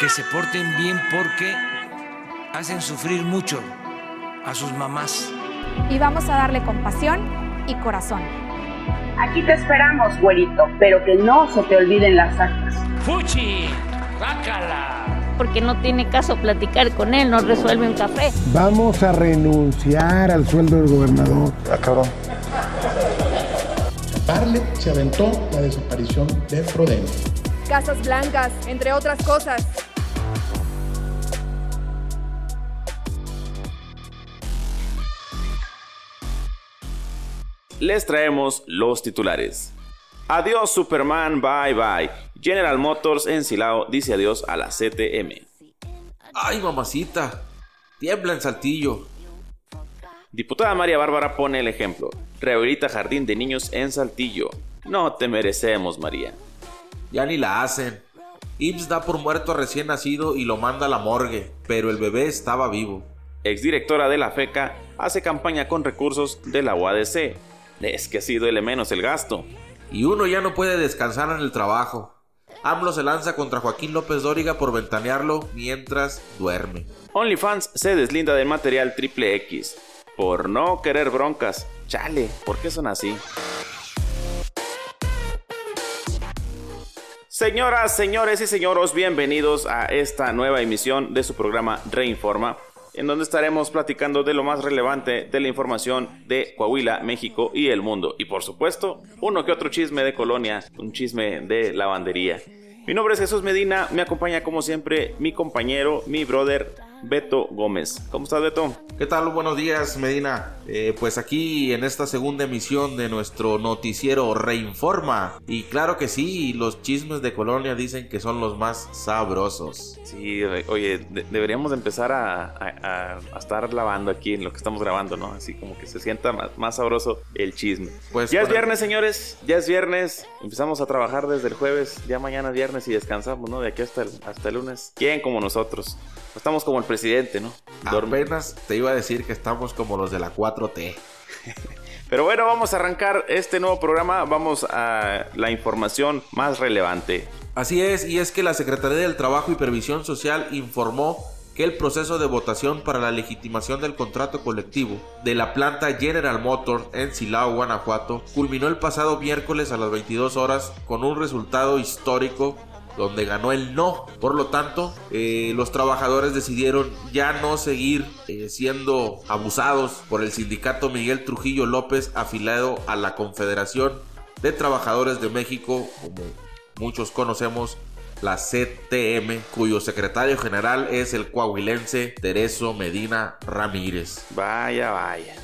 que se porten bien porque hacen sufrir mucho a sus mamás. Y vamos a darle compasión y corazón. Aquí te esperamos, güerito, pero que no se te olviden las actas. ¡Fuchi! ¡Bácala! Porque no tiene caso platicar con él, no resuelve un café. Vamos a renunciar al sueldo del gobernador. Ah, cabrón. Parle se aventó la desaparición de Frodeno. Casas blancas, entre otras cosas. Les traemos los titulares. Adiós Superman, bye bye. General Motors en Silao dice adiós a la CTM. Ay, mamacita. Tiembla en Saltillo. Diputada María Bárbara pone el ejemplo. Rehabilita jardín de niños en Saltillo. No te merecemos, María. Ya ni la hacen. IMSS da por muerto a recién nacido y lo manda a la morgue, pero el bebé estaba vivo. Exdirectora de la FECA hace campaña con recursos de la UADC. Es que ha sido el menos el gasto. Y uno ya no puede descansar en el trabajo. AMLO se lanza contra Joaquín López Dóriga por ventanearlo mientras duerme. OnlyFans se deslinda del material triple X. Por no querer broncas. Chale, ¿por qué son así? Señoras, señores y señoros, bienvenidos a esta nueva emisión de su programa Reinforma, en donde estaremos platicando de lo más relevante de la información de Coahuila, México y el mundo. Y por supuesto, uno que otro chisme de colonia, un chisme de lavandería. Mi nombre es Jesús Medina, me acompaña como siempre mi compañero, mi brother Beto Gómez. ¿Cómo estás, Beto? ¿Qué tal? Buenos días, Medina. Eh, pues aquí en esta segunda emisión de nuestro noticiero Reinforma. Y claro que sí, los chismes de Colonia dicen que son los más sabrosos. Sí, oye, deberíamos empezar a, estar lavando aquí en lo que estamos grabando, ¿no? Así como que se sienta más, sabroso el chisme. Pues ya es viernes, señores. Ya es viernes. Empezamos a trabajar desde el jueves. Ya mañana es viernes y descansamos, ¿no? De aquí hasta el, hasta el lunes. ¿Quién como nosotros? Estamos como el presidente, ¿no? Apenas te iba a decir que estamos como los de la 4T. Pero bueno, vamos a arrancar este nuevo programa. Vamos a la información más relevante. Así es, y es que la Secretaría del Trabajo y Previsión Social informó que el proceso de votación para la legitimación del contrato colectivo de la planta General Motors en Silao, Guanajuato, culminó el pasado miércoles a las 22 horas con un resultado histórico donde ganó el no. Por lo tanto, eh, los trabajadores decidieron ya no seguir eh, siendo abusados por el sindicato Miguel Trujillo López afiliado a la Confederación de Trabajadores de México, como muchos conocemos, la CTM, cuyo secretario general es el coahuilense Tereso Medina Ramírez. Vaya, vaya.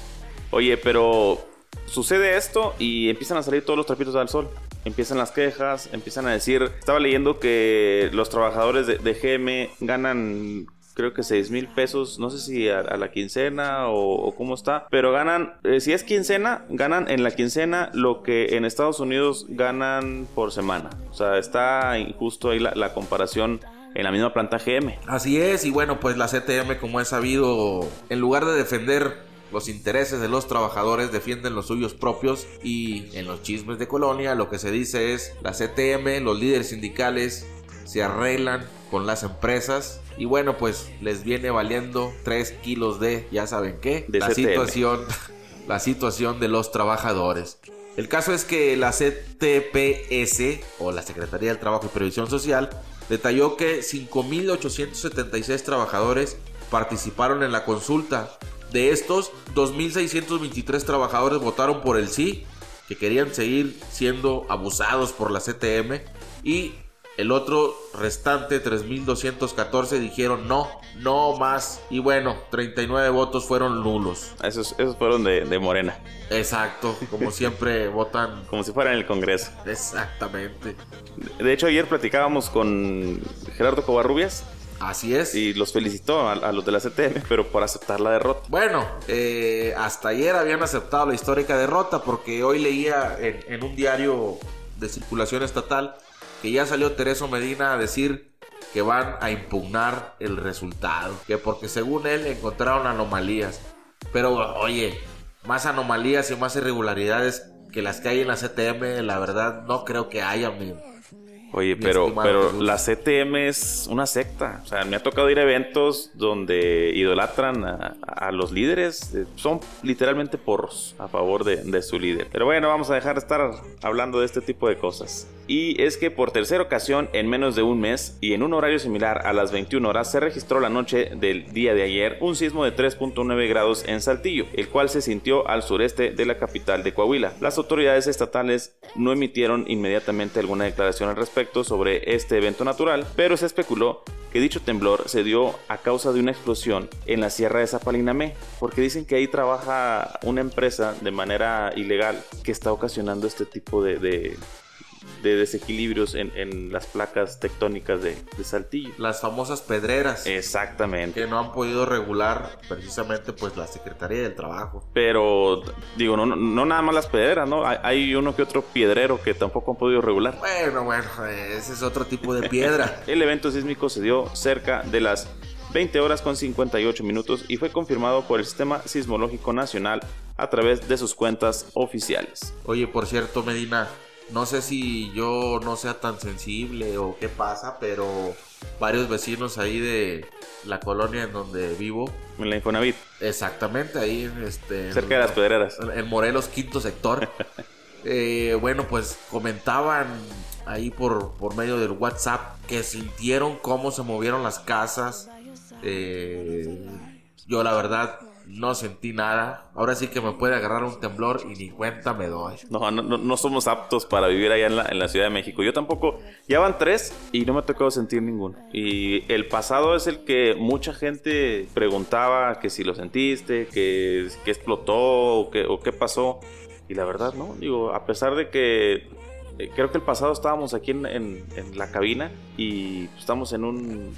Oye, pero sucede esto y empiezan a salir todos los trapitos al sol empiezan las quejas, empiezan a decir, estaba leyendo que los trabajadores de, GM ganan creo que 6 mil pesos, no sé si a, la quincena o, cómo está, pero ganan, eh, si es quincena, ganan en la quincena lo que en Estados Unidos ganan por semana. O sea, está injusto ahí la, comparación en la misma planta GM. Así es, y bueno, pues la CTM, como he sabido, en lugar de defender los intereses de los trabajadores defienden los suyos propios y en los chismes de colonia lo que se dice es la CTM, los líderes sindicales se arreglan con las empresas y bueno pues les viene valiendo 3 kilos de ya saben qué, la situación, la situación de los trabajadores. El caso es que la CTPS o la Secretaría del Trabajo y Previsión Social detalló que 5.876 trabajadores participaron en la consulta de estos, 2.623 trabajadores votaron por el sí, que querían seguir siendo abusados por la CTM. Y el otro restante, 3.214, dijeron no, no más. Y bueno, 39 votos fueron nulos. Esos, esos fueron de, de Morena. Exacto, como siempre votan. Como si fuera en el Congreso. Exactamente. De hecho, ayer platicábamos con Gerardo Covarrubias Así es. Y los felicitó a, los de la CTM, pero por aceptar la derrota. Bueno, eh, hasta ayer habían aceptado la histórica derrota porque hoy leía en, un diario de circulación estatal que ya salió Tereso Medina a decir que van a impugnar el resultado, que porque según él encontraron anomalías. Pero oye, más anomalías y más irregularidades que las que hay en la CTM, la verdad no creo que haya. Oye, pero, pero Jesús. la CTM es una secta. O sea, me ha tocado ir a eventos donde idolatran a, a los líderes. Eh, Son literalmente porros a favor de, de su líder. Pero bueno, vamos a dejar de estar hablando de este tipo de cosas. Y es que por tercera ocasión, en menos de un mes y en un horario similar a las 21 horas, se registró la noche del día de ayer un sismo de 3.9 grados en Saltillo, el cual se sintió al sureste de la capital de Coahuila. Las autoridades estatales no emitieron inmediatamente alguna declaración al respecto sobre este evento natural, pero se especuló que dicho temblor se dio a causa de una explosión en la sierra de Zapalinamé, porque dicen que ahí trabaja una empresa de manera ilegal que está ocasionando este tipo de, de- de desequilibrios en, en las placas tectónicas de, de Saltillo. Las famosas pedreras Exactamente. que no han podido regular precisamente pues la Secretaría del Trabajo. Pero digo, no, no, nada más las piedreras, ¿no? Hay, hay uno que otro piedrero que tampoco han podido regular. Bueno, bueno, ese es otro tipo de piedra. El evento sísmico se dio cerca de las 20 horas con 58 minutos y fue confirmado por el Sistema Sismológico Nacional a través de sus cuentas oficiales. Oye, por cierto, Medina, no sé si yo no sea tan sensible o qué pasa, pero varios vecinos ahí de la colonia en donde vivo, En la Infonavit, exactamente ahí en este en- cerca de las pedreras. en Morelos, quinto sector. Eh, bueno, pues comentaban ahí por, por medio del WhatsApp que sintieron cómo se movieron las casas. Eh, yo la verdad no sentí nada. Ahora sí que me puede agarrar un temblor y ni cuenta me doy. No, no, no- somos aptos para vivir allá en la, en la Ciudad de México. Yo tampoco. Ya van tres y no me ha tocado sentir ninguno. Y el pasado es el que mucha gente preguntaba que si lo sentiste, que, que explotó o, que, o qué pasó. Y la verdad, no. Digo, a pesar de que eh, creo que el pasado estábamos aquí en, en- la cabina y estamos en un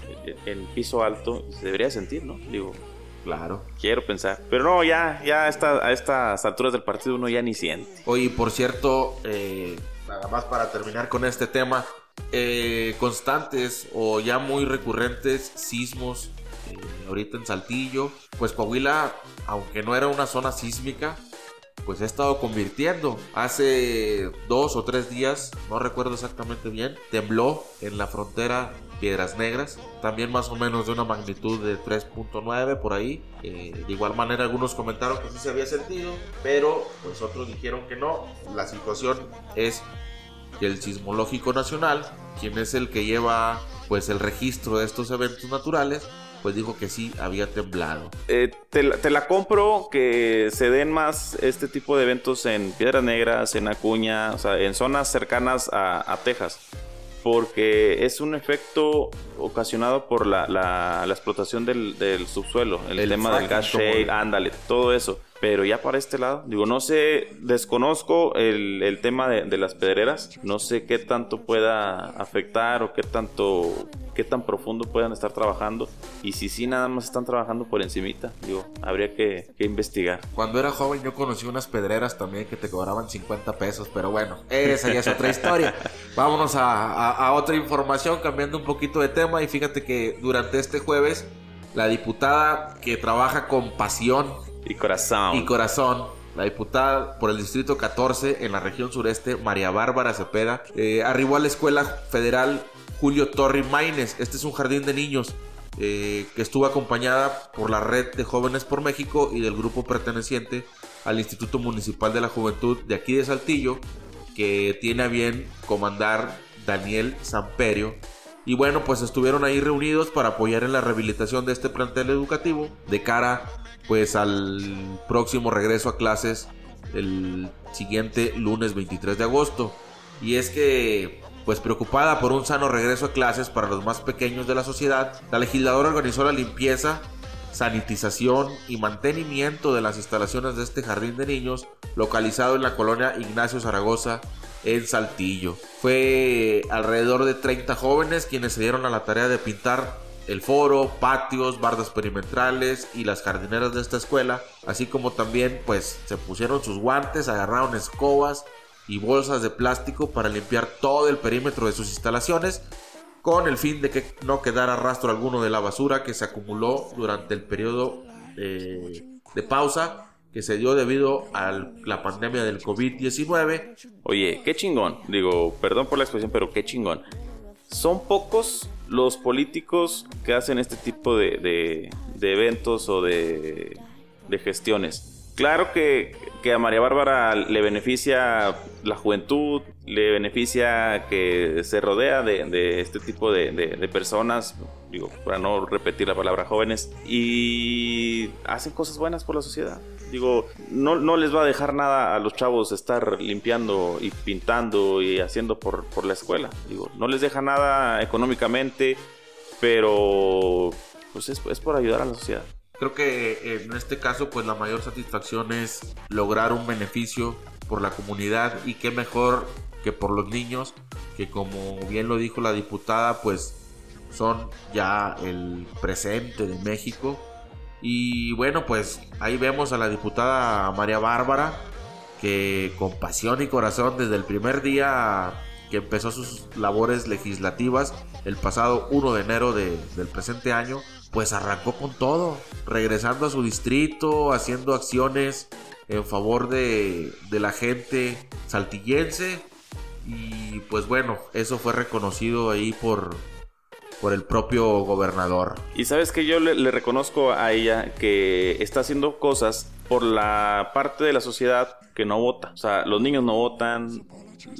en piso alto, se debería sentir, ¿no? Digo, Claro. quiero pensar. Pero no, ya, ya a, esta- a estas alturas del partido uno ya ni siente. Oye, por cierto, eh, nada más para terminar con este tema, eh, constantes o ya muy recurrentes sismos eh, ahorita en Saltillo, pues Coahuila, aunque no era una zona sísmica, pues ha estado convirtiendo. Hace dos o tres días, no recuerdo exactamente bien, tembló en la frontera Piedras Negras, también más o menos de una magnitud de 3.9 por ahí. Eh, de igual manera algunos comentaron que sí se había sentido, pero pues otros dijeron que no. La situación es que el Sismológico Nacional, quien es el que lleva pues el registro de estos eventos naturales, pues dijo que sí había temblado. Eh, te, la, compro que se den más este tipo de eventos en Piedras Negras, en Acuña, o sea, en zonas cercanas a, a Texas. Porque es un efecto ocasionado por la, la- la explotación del, del subsuelo, el, El tema del gas shale, le- ándale, todo eso. Pero ya para este lado, digo, no sé, desconozco el, el tema de, de las pedreras, no sé qué tanto pueda afectar o qué tanto, qué tan profundo puedan estar trabajando. Y si sí nada más están trabajando por encimita, digo, habría que, que investigar. Cuando era joven yo conocí unas pedreras también que te cobraban 50 pesos, pero bueno, esa ya es otra historia. Vámonos a, a- a otra información, cambiando un poquito de tema y fíjate que durante este jueves la diputada que trabaja con pasión Y corazón. y corazón, la diputada por el distrito 14 en la región sureste, María Bárbara Cepeda, eh, arribó a la escuela federal Julio Torri Maínez. Este es un jardín de niños eh, que estuvo acompañada por la red de jóvenes por México y del grupo perteneciente al Instituto Municipal de la Juventud de aquí de Saltillo, que tiene a bien comandar Daniel Samperio. Y bueno, pues estuvieron ahí reunidos para apoyar en la rehabilitación de este plantel educativo de cara pues al próximo regreso a clases el siguiente lunes 23 de agosto. Y es que pues preocupada por un sano regreso a clases para los más pequeños de la sociedad, la legisladora organizó la limpieza, sanitización y mantenimiento de las instalaciones de este jardín de niños localizado en la colonia Ignacio Zaragoza en Saltillo. Fue alrededor de 30 jóvenes quienes se dieron a la tarea de pintar el foro, patios, bardas perimetrales y las jardineras de esta escuela, así como también pues se pusieron sus guantes, agarraron escobas y bolsas de plástico para limpiar todo el perímetro de sus instalaciones con el fin de que no quedara rastro alguno de la basura que se acumuló durante el periodo eh, de pausa que se dio debido a la pandemia del COVID-19. Oye, qué chingón. Digo, perdón por la expresión, pero qué chingón. son pocos los políticos que hacen este tipo de, de- de eventos o de, de gestiones. Claro que, que a María Bárbara le beneficia la juventud, le beneficia que se rodea de, este tipo de personas, digo, para no repetir la palabra jóvenes, y hacen cosas buenas por la sociedad. Digo, no, no les va a dejar nada a los chavos estar limpiando y pintando y haciendo por, por la escuela. Digo, no les deja nada económicamente, pero pues es, es por ayudar a la sociedad. Creo que en este caso, pues la mayor satisfacción es lograr un beneficio por la comunidad y qué mejor que por los niños, que como bien lo dijo la diputada, pues son ya el presente de México. Y bueno, pues ahí vemos a la diputada María Bárbara, que con pasión y corazón desde el primer día que empezó sus labores legislativas, el pasado 1 de enero de- del presente año, pues arrancó con todo, regresando a su distrito, haciendo acciones en favor de, de la gente saltillense. Y pues bueno, eso fue reconocido ahí por, por el propio gobernador. Y sabes que yo le, le reconozco a ella que está haciendo cosas por la parte de la sociedad que no vota. O sea, los niños no votan,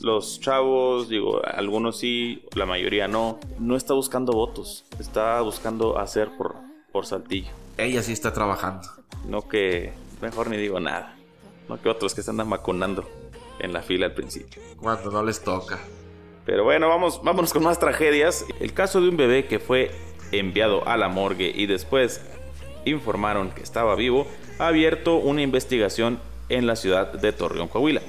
los chavos, digo, algunos sí, la mayoría no. No está buscando votos, está buscando hacer por, por Saltillo. Ella sí está trabajando. No que, mejor ni digo nada. No que otros que se andan vacunando en la fila al principio. Cuando no les toca. Pero bueno, vamos, vámonos con más tragedias. El caso de un bebé que fue enviado a la morgue y después informaron que estaba vivo, ha abierto una investigación en la ciudad de Torreón, Coahuila.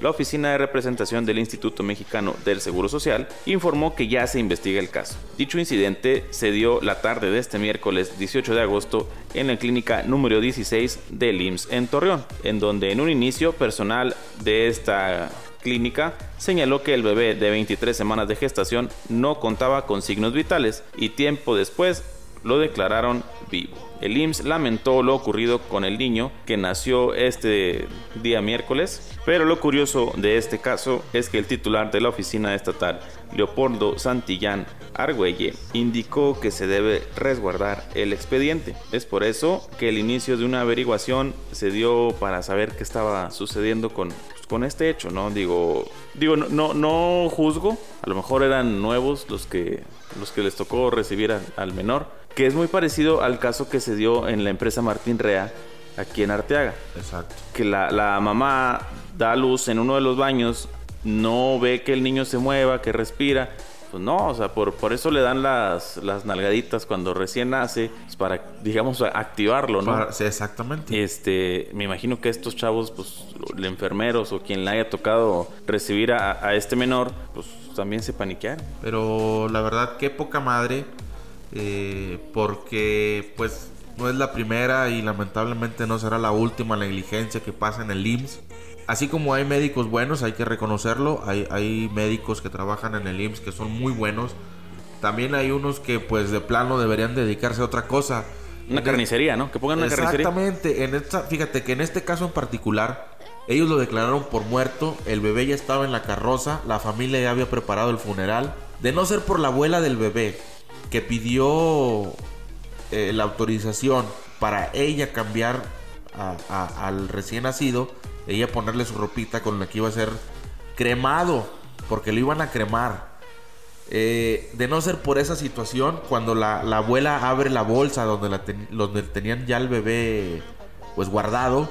La Oficina de Representación del Instituto Mexicano del Seguro Social informó que ya se investiga el caso. Dicho incidente se dio la tarde de este miércoles 18 de agosto en la clínica número 16 del IMSS en Torreón, en donde en un inicio personal de esta clínica señaló que el bebé de 23 semanas de gestación no contaba con signos vitales y tiempo después lo declararon vivo. El IMSS lamentó lo ocurrido con el niño que nació este día miércoles, pero lo curioso de este caso es que el titular de la oficina estatal, Leopoldo Santillán Argüelle, indicó que se debe resguardar el expediente. Es por eso que el inicio de una averiguación se dio para saber qué estaba sucediendo con, con este hecho, ¿no? Digo, digo no, no, no juzgo, a lo mejor eran nuevos los que, los que les tocó recibir al menor, que es muy parecido al caso que se dio en la empresa Martín Rea aquí en Arteaga, Exacto. que la, la mamá da luz en uno de los baños, no ve que el niño se mueva, que respira. Pues no, o sea, por, por eso le dan las, las nalgaditas cuando recién nace, pues para, digamos, activarlo, ¿no? Para- sí, exactamente. Este, me imagino que estos chavos, pues, los enfermeros o quien le haya tocado recibir a, a este menor, pues también se paniquearon. Pero la verdad, qué poca madre. Eh, porque pues no es la primera y lamentablemente no será la última negligencia que pasa en el IMSS. Así como hay médicos buenos, hay que reconocerlo. Hay, hay médicos que trabajan en el IMSS que son muy buenos. También hay unos que pues de plano deberían dedicarse a otra cosa. Una carnicería, ¿no? Que pongan una carnicería. Exactamente. En esta, fíjate que en este caso en particular, ellos lo declararon por muerto. El bebé ya estaba en la carroza. La familia ya había preparado el funeral. De no ser por la abuela del bebé, que pidió eh, la autorización para ella cambiar a- a- al recién nacido, ella ponerle su ropita con la que iba a ser cremado, porque lo iban a cremar. Eh, de no ser por esa situación, cuando la, la abuela abre la bolsa donde, la ten- donde tenían ya el bebé pues guardado,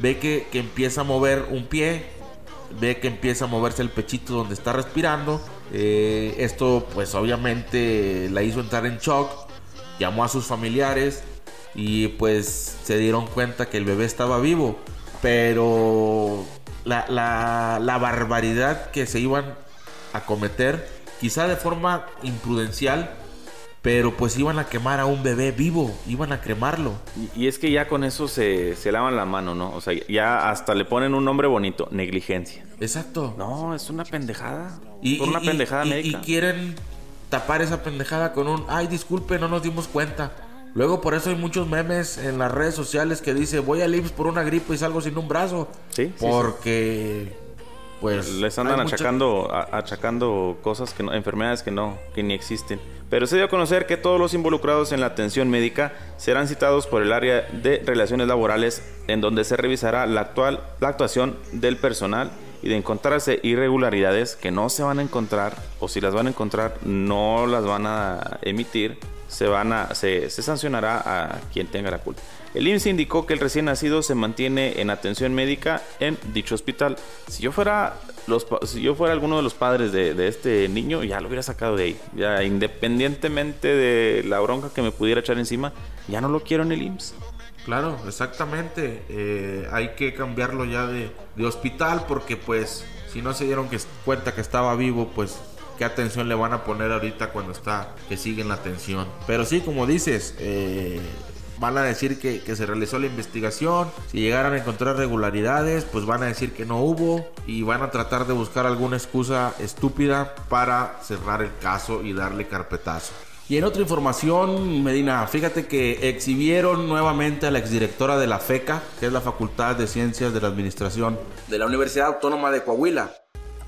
ve que, que empieza a mover un pie, ve que empieza a moverse el pechito donde está respirando. Eh, esto pues obviamente la hizo entrar en shock, llamó a sus familiares y pues se dieron cuenta que el bebé estaba vivo. Pero la, la- la barbaridad que se iban a cometer, quizá de forma imprudencial, pero pues iban a quemar a un bebé vivo, iban a cremarlo. Y, y es que ya con eso se, se lavan la mano, ¿no? O sea, ya hasta le ponen un nombre bonito, negligencia. Exacto. No, es una pendejada. Y, Por una y- pendejada y- y médica. quieren tapar esa pendejada con un, ay, disculpe, no nos dimos cuenta. Luego por eso hay muchos memes en las redes sociales que dice, voy al IMSS por una gripe y salgo sin un brazo. Sí. Porque pues les andan mucha- achacando, achacando cosas que no, enfermedades que no, que ni existen. Pero se dio a conocer que todos los involucrados en la atención médica serán citados por el área de relaciones laborales, en donde se revisará la actual, la actuación del personal y de encontrarse irregularidades que no se van a encontrar, o si las van a encontrar, no las van a emitir, se van a, se, se sancionará a quien tenga la culpa. El IMSS indicó que el recién nacido se mantiene en atención médica en dicho hospital. Si yo fuera los si yo fuera alguno de los padres de, de este niño, ya lo hubiera sacado de ahí. Ya independientemente de la bronca que me pudiera echar encima, ya no lo quiero en el IMSS. Claro, exactamente. Eh, hay que cambiarlo ya de, de hospital porque pues si no se dieron que, cuenta que estaba vivo, pues qué atención le van a poner ahorita cuando está, que siguen la atención. Pero sí, como dices, eh, van a decir que, que se realizó la investigación. Si llegaran a encontrar regularidades, pues van a decir que no hubo y van a tratar de buscar alguna excusa estúpida para cerrar el caso y darle carpetazo. Y en otra información, Medina, fíjate que exhibieron nuevamente a la exdirectora de la FECA, que es la Facultad de Ciencias de la Administración de la Universidad Autónoma de Coahuila.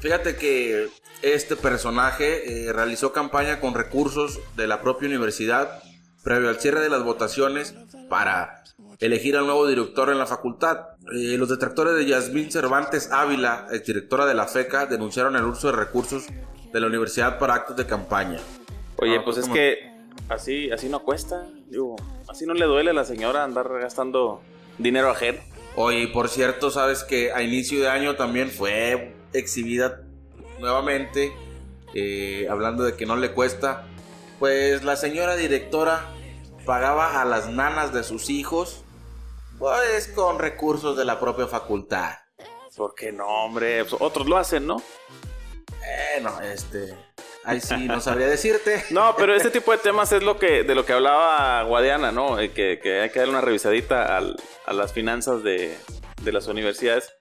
Fíjate que este personaje eh, realizó campaña con recursos de la propia universidad previo al cierre de las votaciones para elegir al nuevo director en la facultad. Eh, los detractores de Yasmín Cervantes Ávila, exdirectora de la FECA, denunciaron el uso de recursos de la universidad para actos de campaña. Oye, Ah, pues es que así, así no cuesta. Digo, así no le duele a la señora andar gastando dinero ajeno. Oye, y por cierto, sabes que a inicio de año también fue exhibida nuevamente, eh, hablando de que no le cuesta, pues la señora directora pagaba a las nanas de sus hijos, pues con recursos de la propia facultad. ¿Por qué no, hombre? Pues otros lo hacen, ¿no? Bueno, este, ahí sí no sabría decirte. No, pero este tipo de temas es lo que de lo que hablaba Guadiana, ¿no? Eh, Que, que hay que darle una revisadita al- a las finanzas de, de las universidades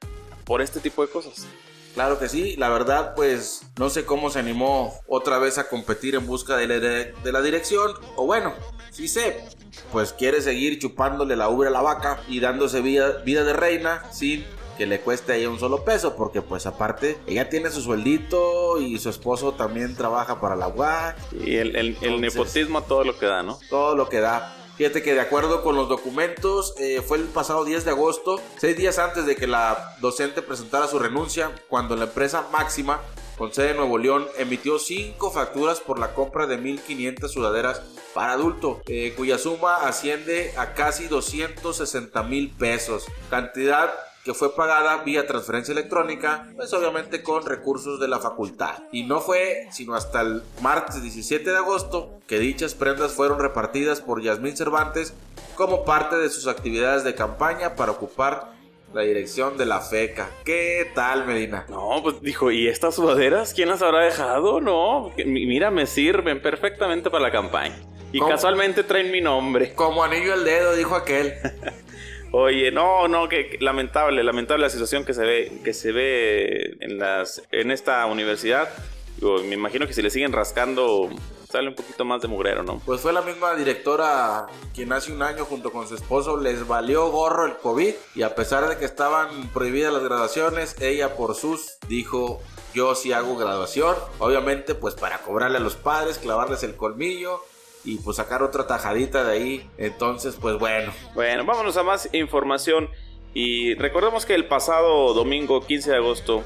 por este tipo de cosas. Claro que sí, la verdad pues no sé cómo se animó otra vez a competir en busca de la, de la dirección, o bueno, sí sé, pues quiere seguir chupándole la ubre a la vaca y dándose vida, vida de reina sin que le cueste a ella un solo peso, porque pues aparte ella tiene su sueldito y su esposo también trabaja para la UAC, Y el, el- el Entonces- nepotismo todo lo que da, ¿no? todo lo que da. Fíjate que de acuerdo con los documentos, eh, fue el pasado 10 de agosto, seis días antes de que la docente presentara su renuncia, cuando la empresa Máxima, con sede en Nuevo León, emitió cinco facturas por la compra de 1.500 sudaderas para adulto, eh, cuya suma asciende a casi 260 mil pesos, cantidad que fue pagada vía transferencia electrónica, pues obviamente con recursos de la facultad. Y no fue sino hasta el martes 17 de agosto que dichas prendas fueron repartidas por Yasmín Cervantes como parte de sus actividades de campaña para ocupar la dirección de la FECA. ¿Qué tal, Medina? No, pues dijo, ¿y estas sudaderas quién las habrá dejado? No, mira, me sirven perfectamente para la campaña. Y ¿Cómo? casualmente traen mi nombre. Como anillo al dedo, dijo aquel. Oye, no, no, que, lamentable, lamentable la situación que se ve, que se ve en las, en esta universidad. Digo, me imagino que si le siguen rascando, sale un poquito más de mugrero, ¿no? Pues fue la misma directora quien hace un año junto con su esposo les valió gorro el COVID y a pesar de que estaban prohibidas las graduaciones, ella por sus dijo yo sí hago graduación, obviamente pues para cobrarle a los padres, clavarles el colmillo y pues sacar otra tajadita de ahí. Entonces pues bueno, Bueno, vámonos a más información. Y recordemos que el pasado domingo 15 de agosto,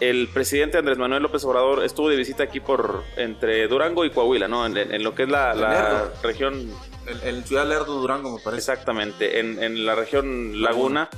el presidente Andrés Manuel López Obrador estuvo de visita aquí por entre Durango y Coahuila, ¿no? En, en lo que es la, región, en Ciudad Lerdo, Durango me parece. exactamente, en, en la región Laguna,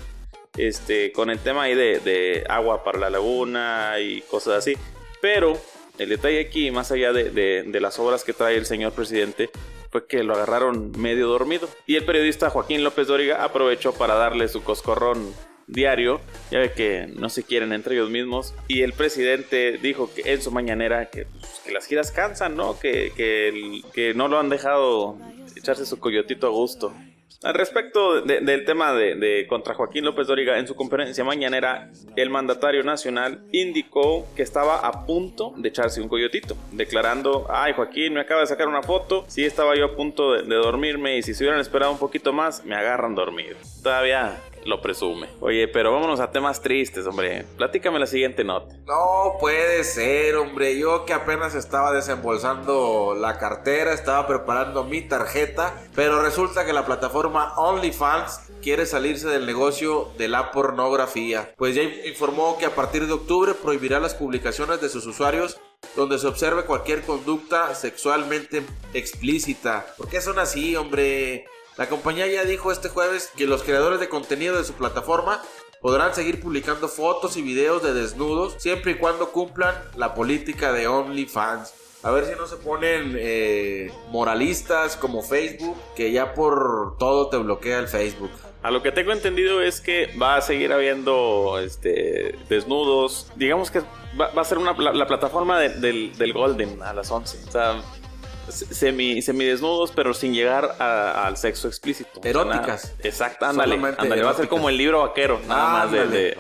este, con el tema ahí de, de agua para la laguna y cosas así. Pero el detalle aquí, más allá de, de- las obras que trae el señor presidente, fue que lo agarraron medio dormido. Y el periodista Joaquín López Dóriga aprovechó para darle su coscorrón diario. Ya que no se quieren entre ellos mismos. Y el presidente dijo en su mañanera que, pues, que las giras cansan, ¿no? Que, que, que no lo han dejado echarse su coyotito a gusto. Al respecto de- del tema de, contra Joaquín López Dóriga, en su conferencia mañanera, el mandatario nacional indicó que estaba a punto de echarse un coyotito, declarando, ay Joaquín, me acaba de sacar una foto, sí estaba yo a punto de, de dormirme y si se hubieran esperado un poquito más, me agarran dormido. Todavía lo presume. Oye, pero vámonos a temas tristes, hombre. Platícame la siguiente nota. No puede ser, hombre. Yo que apenas estaba desembolsando la cartera, estaba preparando mi tarjeta, pero resulta que la plataforma OnlyFans quiere salirse del negocio de la pornografía. Pues ya informó que a partir de octubre prohibirá las publicaciones de sus usuarios donde se observe cualquier conducta sexualmente explícita. ¿Por qué son así, hombre? La compañía ya dijo este jueves que los creadores de contenido de su plataforma podrán seguir publicando fotos y videos de desnudos siempre y cuando cumplan la política de OnlyFans. A ver si no se ponen eh, moralistas como Facebook, que ya por todo te bloquea el Facebook. A lo que tengo entendido es que va a seguir habiendo este, desnudos. Digamos que va, a ser una, la, plataforma del, del, Golden a las 11. O sea, semi, semidesnudos, pero sin llegar al sexo explícito. Eróticas. exacto, ándale. Va a ser como el libro vaquero, nada más de.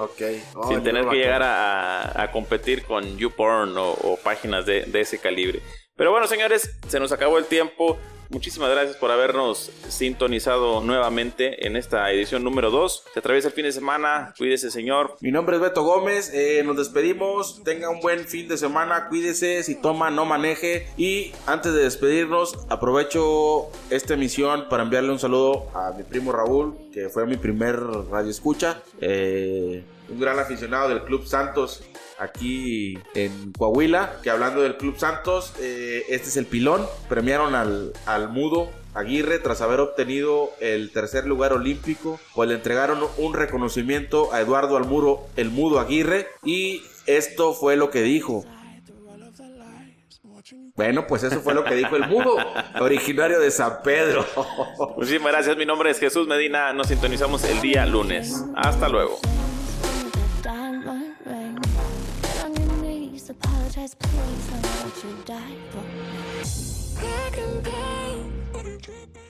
sin tener que llegar a, competir con YouPorn o, o páginas de, de ese calibre. Pero bueno, señores, se nos acabó el tiempo. Muchísimas gracias por habernos sintonizado nuevamente en esta edición número 2. Se atraviesa el fin de semana. Cuídese, señor. Mi nombre es Beto Gómez. Eh, nos despedimos. Tenga un buen fin de semana. Cuídese. Si toma, no maneje. Y antes de despedirnos, aprovecho esta emisión para enviarle un saludo a mi primo Raúl, que fue mi primer radio escucha. Eh, un gran aficionado del Club Santos aquí en Coahuila, que hablando del Club Santos, eh, este es el pilón, premiaron al, al Mudo Aguirre tras haber obtenido el tercer lugar olímpico, pues le entregaron un reconocimiento a Eduardo Almuro, el Mudo Aguirre, y esto fue lo que dijo. Bueno, pues eso fue lo que dijo el mudo, originario de San Pedro. Muchísimas gracias, mi nombre es Jesús Medina, nos sintonizamos el día lunes. Hasta luego. this place and what you died for. I can pay.